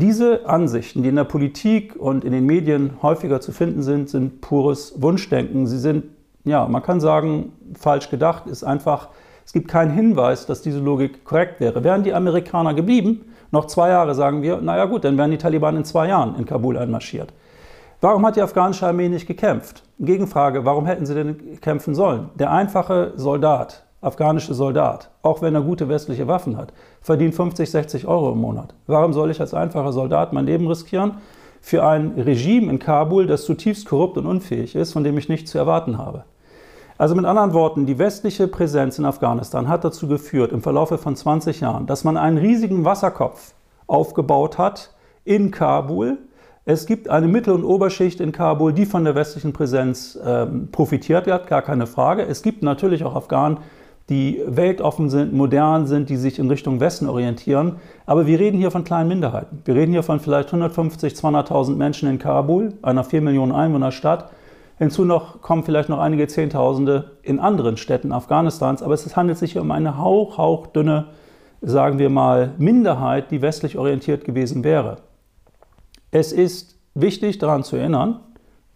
Diese Ansichten, die in der Politik und in den Medien häufiger zu finden sind, sind pures Wunschdenken. Sie sind, ja, man kann sagen, falsch gedacht, ist einfach, es gibt keinen Hinweis, dass diese Logik korrekt wäre. Wären die Amerikaner geblieben, noch zwei Jahre sagen wir, naja gut, dann wären die Taliban in zwei Jahren in Kabul einmarschiert. Warum hat die afghanische Armee nicht gekämpft? Gegenfrage, warum hätten sie denn kämpfen sollen? Der einfache Soldat, afghanische Soldat, auch wenn er gute westliche Waffen hat, verdient 50, 60 Euro im Monat. Warum soll ich als einfacher Soldat mein Leben riskieren für ein Regime in Kabul, das zutiefst korrupt und unfähig ist, von dem ich nichts zu erwarten habe? Also mit anderen Worten, die westliche Präsenz in Afghanistan hat dazu geführt, im Verlaufe von 20 Jahren, dass man einen riesigen Wasserkopf aufgebaut hat in Kabul. Es gibt eine Mittel- und Oberschicht in Kabul, die von der westlichen Präsenz ähm, profitiert hat, gar keine Frage. Es gibt natürlich auch Afghanen, die weltoffen sind, modern sind, die sich in Richtung Westen orientieren. Aber wir reden hier von kleinen Minderheiten. Wir reden hier von vielleicht 150, 200.000 Menschen in Kabul, einer 4 Millionen Einwohner Stadt. Hinzu noch kommen vielleicht noch einige Zehntausende in anderen Städten Afghanistans, aber es handelt sich hier um eine hauch, hauchdünne, sagen wir mal, Minderheit, die westlich orientiert gewesen wäre. Es ist wichtig daran zu erinnern,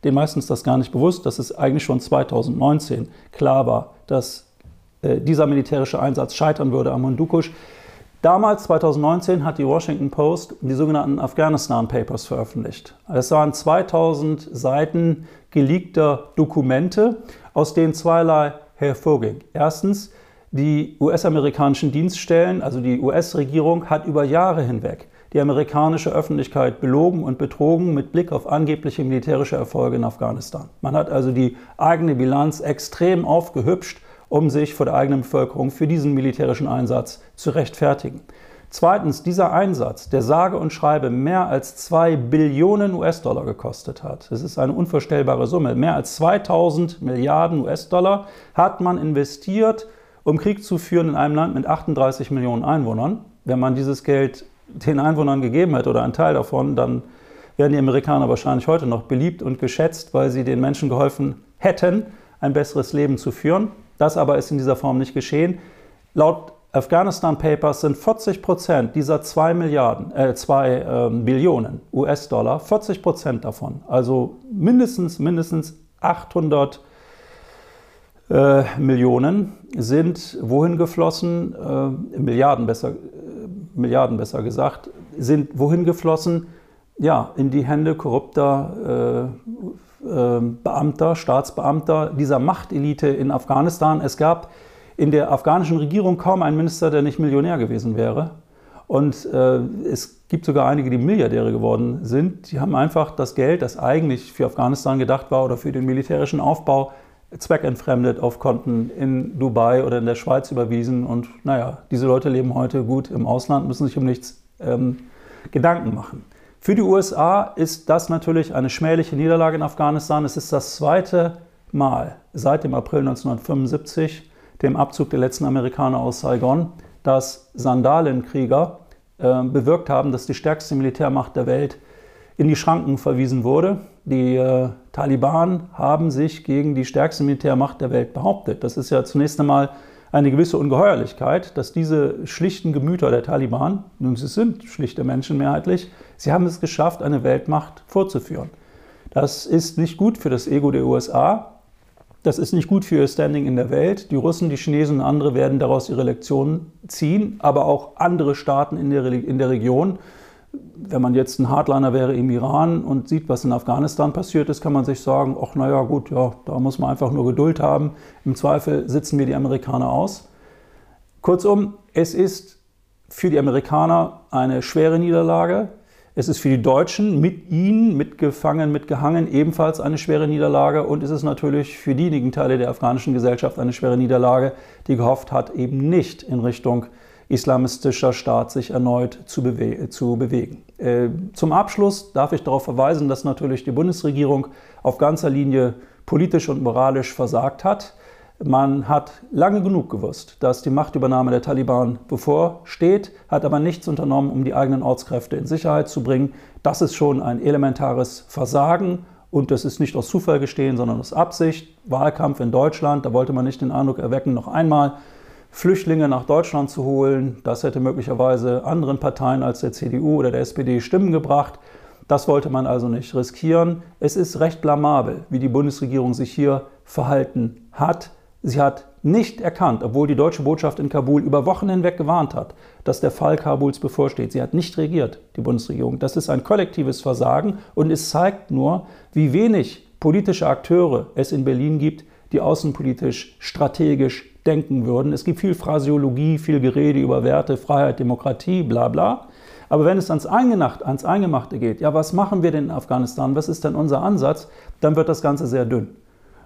den meisten ist das gar nicht bewusst, dass es eigentlich schon 2019 klar war, dass dieser militärische Einsatz scheitern würde am Mundukusch. Damals, 2019, hat die Washington Post die sogenannten Afghanistan Papers veröffentlicht. Es waren 2000 Seiten geleakter Dokumente, aus denen zweierlei hervorging. Erstens, Die US-amerikanischen Dienststellen, also die US-Regierung, hat über Jahre hinweg die amerikanische Öffentlichkeit belogen und betrogen mit Blick auf angebliche militärische Erfolge in Afghanistan. Man hat also die eigene Bilanz extrem aufgehübscht, um sich vor der eigenen Bevölkerung für diesen militärischen Einsatz zu rechtfertigen. Zweitens, dieser Einsatz, der sage und schreibe mehr als 2 Billionen US-Dollar gekostet hat. Das ist eine unvorstellbare Summe. Mehr als 2000 Milliarden US-Dollar hat man investiert, um Krieg zu führen in einem Land mit 38 Millionen Einwohnern. Wenn man dieses Geld den Einwohnern gegeben hätte oder einen Teil davon, dann wären die Amerikaner wahrscheinlich heute noch beliebt und geschätzt, weil sie den Menschen geholfen hätten, ein besseres Leben zu führen. Das aber ist in dieser Form nicht geschehen. Laut Afghanistan Papers sind 40 Prozent dieser 2 Milliarden, äh, 2 äh, Billionen US-Dollar, 40 Prozent davon, also mindestens, mindestens 800 äh, Millionen sind wohin geflossen, äh, Milliarden besser, äh, Milliarden besser gesagt, sind wohin geflossen? Ja, in die Hände korrupter äh, Beamter, Staatsbeamter dieser Machtelite in Afghanistan. Es gab in der afghanischen Regierung kaum einen Minister, der nicht Millionär gewesen wäre. Und äh, es gibt sogar einige, die Milliardäre geworden sind. Die haben einfach das Geld, das eigentlich für Afghanistan gedacht war oder für den militärischen Aufbau, zweckentfremdet auf Konten in Dubai oder in der Schweiz überwiesen. Und naja, diese Leute leben heute gut im Ausland, müssen sich um nichts ähm, Gedanken machen. Für die USA ist das natürlich eine schmähliche Niederlage in Afghanistan. Es ist das zweite Mal seit dem April 1975, dem Abzug der letzten Amerikaner aus Saigon, dass Sandalenkrieger äh, bewirkt haben, dass die stärkste Militärmacht der Welt in die Schranken verwiesen wurde. Die äh, Taliban haben sich gegen die stärkste Militärmacht der Welt behauptet. Das ist ja zunächst einmal eine gewisse Ungeheuerlichkeit, dass diese schlichten Gemüter der Taliban, nun sie sind schlichte Menschen mehrheitlich, sie haben es geschafft, eine Weltmacht vorzuführen. Das ist nicht gut für das Ego der USA, das ist nicht gut für ihr Standing in der Welt. Die Russen, die Chinesen und andere werden daraus ihre Lektionen ziehen, aber auch andere Staaten in der, in der Region wenn man jetzt ein Hardliner wäre im Iran und sieht, was in Afghanistan passiert ist, kann man sich sagen, ach naja gut, ja, da muss man einfach nur Geduld haben. Im Zweifel sitzen wir die Amerikaner aus. Kurzum, es ist für die Amerikaner eine schwere Niederlage. Es ist für die Deutschen mit ihnen, mitgefangen, mitgehangen, ebenfalls eine schwere Niederlage. Und es ist natürlich für diejenigen Teile der afghanischen Gesellschaft eine schwere Niederlage, die gehofft hat, eben nicht in Richtung islamistischer Staat sich erneut zu, bewe zu bewegen. Äh, zum Abschluss darf ich darauf verweisen, dass natürlich die Bundesregierung auf ganzer Linie politisch und moralisch versagt hat. Man hat lange genug gewusst, dass die Machtübernahme der Taliban bevorsteht, hat aber nichts unternommen, um die eigenen Ortskräfte in Sicherheit zu bringen. Das ist schon ein elementares Versagen und das ist nicht aus Zufall gestehen, sondern aus Absicht. Wahlkampf in Deutschland, da wollte man nicht den Eindruck erwecken, noch einmal Flüchtlinge nach Deutschland zu holen. Das hätte möglicherweise anderen Parteien als der CDU oder der SPD Stimmen gebracht. Das wollte man also nicht riskieren. Es ist recht blamabel, wie die Bundesregierung sich hier verhalten hat. Sie hat nicht erkannt, obwohl die deutsche Botschaft in Kabul über Wochen hinweg gewarnt hat, dass der Fall Kabuls bevorsteht. Sie hat nicht regiert, die Bundesregierung. Das ist ein kollektives Versagen und es zeigt nur, wie wenig politische Akteure es in Berlin gibt, die außenpolitisch strategisch denken würden. Es gibt viel Phrasiologie, viel Gerede über Werte, Freiheit, Demokratie, bla bla. Aber wenn es ans, Eingenacht, ans Eingemachte geht, ja, was machen wir denn in Afghanistan? Was ist denn unser Ansatz? Dann wird das Ganze sehr dünn.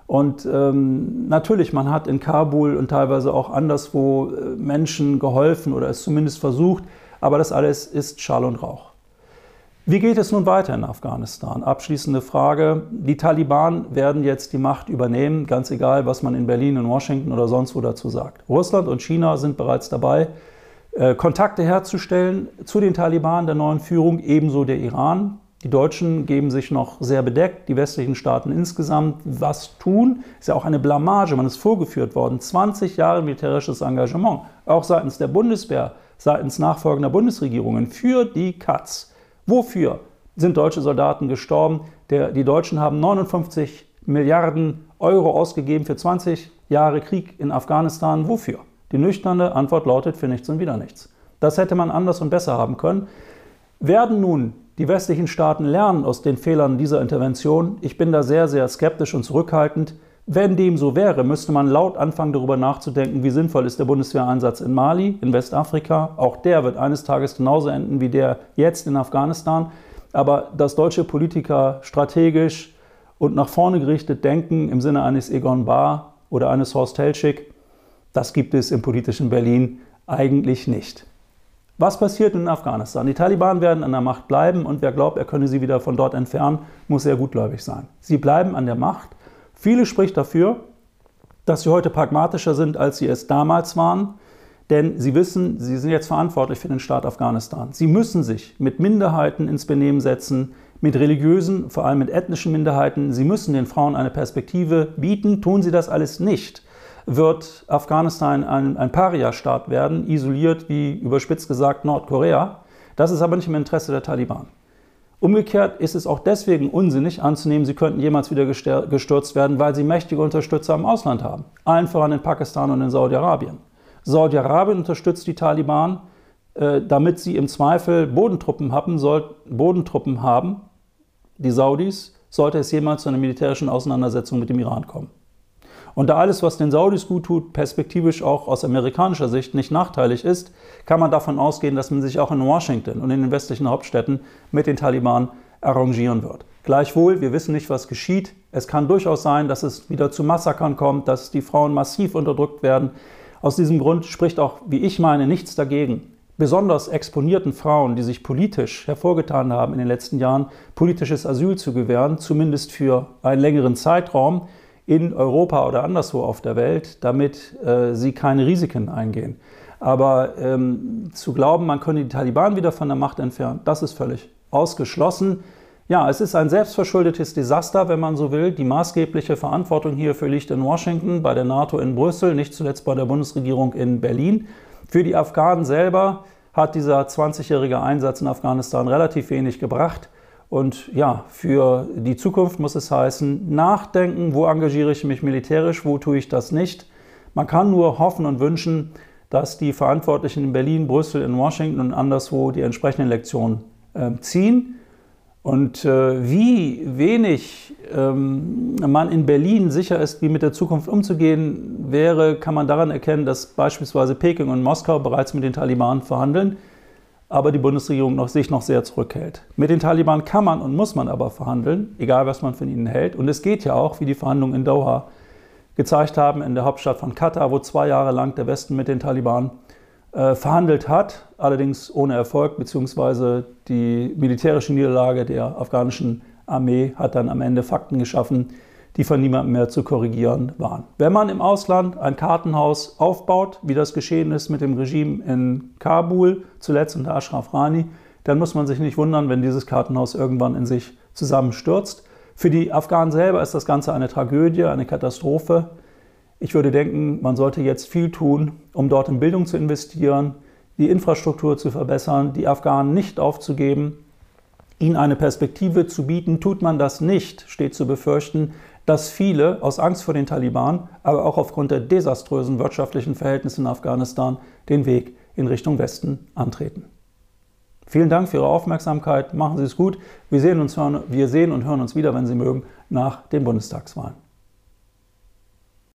Und ähm, natürlich, man hat in Kabul und teilweise auch anderswo äh, Menschen geholfen oder es zumindest versucht, aber das alles ist Schall und Rauch. Wie geht es nun weiter in Afghanistan? Abschließende Frage. Die Taliban werden jetzt die Macht übernehmen, ganz egal, was man in Berlin, in Washington oder sonst wo dazu sagt. Russland und China sind bereits dabei, äh, Kontakte herzustellen zu den Taliban der neuen Führung, ebenso der Iran. Die Deutschen geben sich noch sehr bedeckt, die westlichen Staaten insgesamt. Was tun? Ist ja auch eine Blamage, man ist vorgeführt worden. 20 Jahre militärisches Engagement, auch seitens der Bundeswehr, seitens nachfolgender Bundesregierungen für die Katz. Wofür sind deutsche Soldaten gestorben? Der, die Deutschen haben 59 Milliarden Euro ausgegeben für 20 Jahre Krieg in Afghanistan. Wofür? Die nüchterne Antwort lautet für nichts und wieder nichts. Das hätte man anders und besser haben können. Werden nun die westlichen Staaten lernen aus den Fehlern dieser Intervention? Ich bin da sehr, sehr skeptisch und zurückhaltend. Wenn dem so wäre, müsste man laut anfangen, darüber nachzudenken, wie sinnvoll ist der Bundeswehreinsatz in Mali, in Westafrika. Auch der wird eines Tages genauso enden wie der jetzt in Afghanistan. Aber dass deutsche Politiker strategisch und nach vorne gerichtet denken im Sinne eines Egon Bahr oder eines Horst Helschick, das gibt es im politischen Berlin eigentlich nicht. Was passiert in Afghanistan? Die Taliban werden an der Macht bleiben und wer glaubt, er könne sie wieder von dort entfernen, muss sehr gutgläubig sein. Sie bleiben an der Macht Viele spricht dafür, dass sie heute pragmatischer sind, als sie es damals waren, denn sie wissen, sie sind jetzt verantwortlich für den Staat Afghanistan. Sie müssen sich mit Minderheiten ins Benehmen setzen, mit religiösen, vor allem mit ethnischen Minderheiten. Sie müssen den Frauen eine Perspektive bieten. Tun sie das alles nicht, wird Afghanistan ein, ein Paria-Staat werden, isoliert wie überspitzt gesagt Nordkorea. Das ist aber nicht im Interesse der Taliban. Umgekehrt ist es auch deswegen unsinnig anzunehmen, sie könnten jemals wieder gestürzt werden, weil sie mächtige Unterstützer im Ausland haben. Allen voran in Pakistan und in Saudi-Arabien. Saudi-Arabien unterstützt die Taliban, äh, damit sie im Zweifel Bodentruppen haben, soll, Bodentruppen haben, die Saudis, sollte es jemals zu einer militärischen Auseinandersetzung mit dem Iran kommen. Und da alles, was den Saudis gut tut, perspektivisch auch aus amerikanischer Sicht nicht nachteilig ist, kann man davon ausgehen, dass man sich auch in Washington und in den westlichen Hauptstädten mit den Taliban arrangieren wird. Gleichwohl, wir wissen nicht, was geschieht. Es kann durchaus sein, dass es wieder zu Massakern kommt, dass die Frauen massiv unterdrückt werden. Aus diesem Grund spricht auch, wie ich meine, nichts dagegen, besonders exponierten Frauen, die sich politisch hervorgetan haben in den letzten Jahren, politisches Asyl zu gewähren, zumindest für einen längeren Zeitraum, in Europa oder anderswo auf der Welt, damit äh, sie keine Risiken eingehen. Aber ähm, zu glauben, man könne die Taliban wieder von der Macht entfernen, das ist völlig ausgeschlossen. Ja, es ist ein selbstverschuldetes Desaster, wenn man so will. Die maßgebliche Verantwortung hierfür liegt in Washington, bei der NATO in Brüssel, nicht zuletzt bei der Bundesregierung in Berlin. Für die Afghanen selber hat dieser 20-jährige Einsatz in Afghanistan relativ wenig gebracht. Und ja, für die Zukunft muss es heißen, nachdenken, wo engagiere ich mich militärisch, wo tue ich das nicht. Man kann nur hoffen und wünschen, dass die Verantwortlichen in Berlin, Brüssel, in Washington und anderswo die entsprechenden Lektionen äh, ziehen. Und äh, wie wenig ähm, man in Berlin sicher ist, wie mit der Zukunft umzugehen wäre, kann man daran erkennen, dass beispielsweise Peking und Moskau bereits mit den Taliban verhandeln aber die Bundesregierung noch, sich noch sehr zurückhält. Mit den Taliban kann man und muss man aber verhandeln, egal was man von ihnen hält. Und es geht ja auch, wie die Verhandlungen in Doha gezeigt haben, in der Hauptstadt von Katar, wo zwei Jahre lang der Westen mit den Taliban äh, verhandelt hat, allerdings ohne Erfolg, beziehungsweise die militärische Niederlage der afghanischen Armee hat dann am Ende Fakten geschaffen, die von niemandem mehr zu korrigieren waren. Wenn man im Ausland ein Kartenhaus aufbaut, wie das geschehen ist mit dem Regime in Kabul, zuletzt unter Ashraf Rani, dann muss man sich nicht wundern, wenn dieses Kartenhaus irgendwann in sich zusammenstürzt. Für die Afghanen selber ist das Ganze eine Tragödie, eine Katastrophe. Ich würde denken, man sollte jetzt viel tun, um dort in Bildung zu investieren, die Infrastruktur zu verbessern, die Afghanen nicht aufzugeben, ihnen eine Perspektive zu bieten. Tut man das nicht, steht zu befürchten, dass viele aus Angst vor den Taliban, aber auch aufgrund der desaströsen wirtschaftlichen Verhältnisse in Afghanistan den Weg in Richtung Westen antreten. Vielen Dank für Ihre Aufmerksamkeit. Machen Sie es gut. Wir sehen, uns, wir sehen und hören uns wieder, wenn Sie mögen, nach den Bundestagswahlen.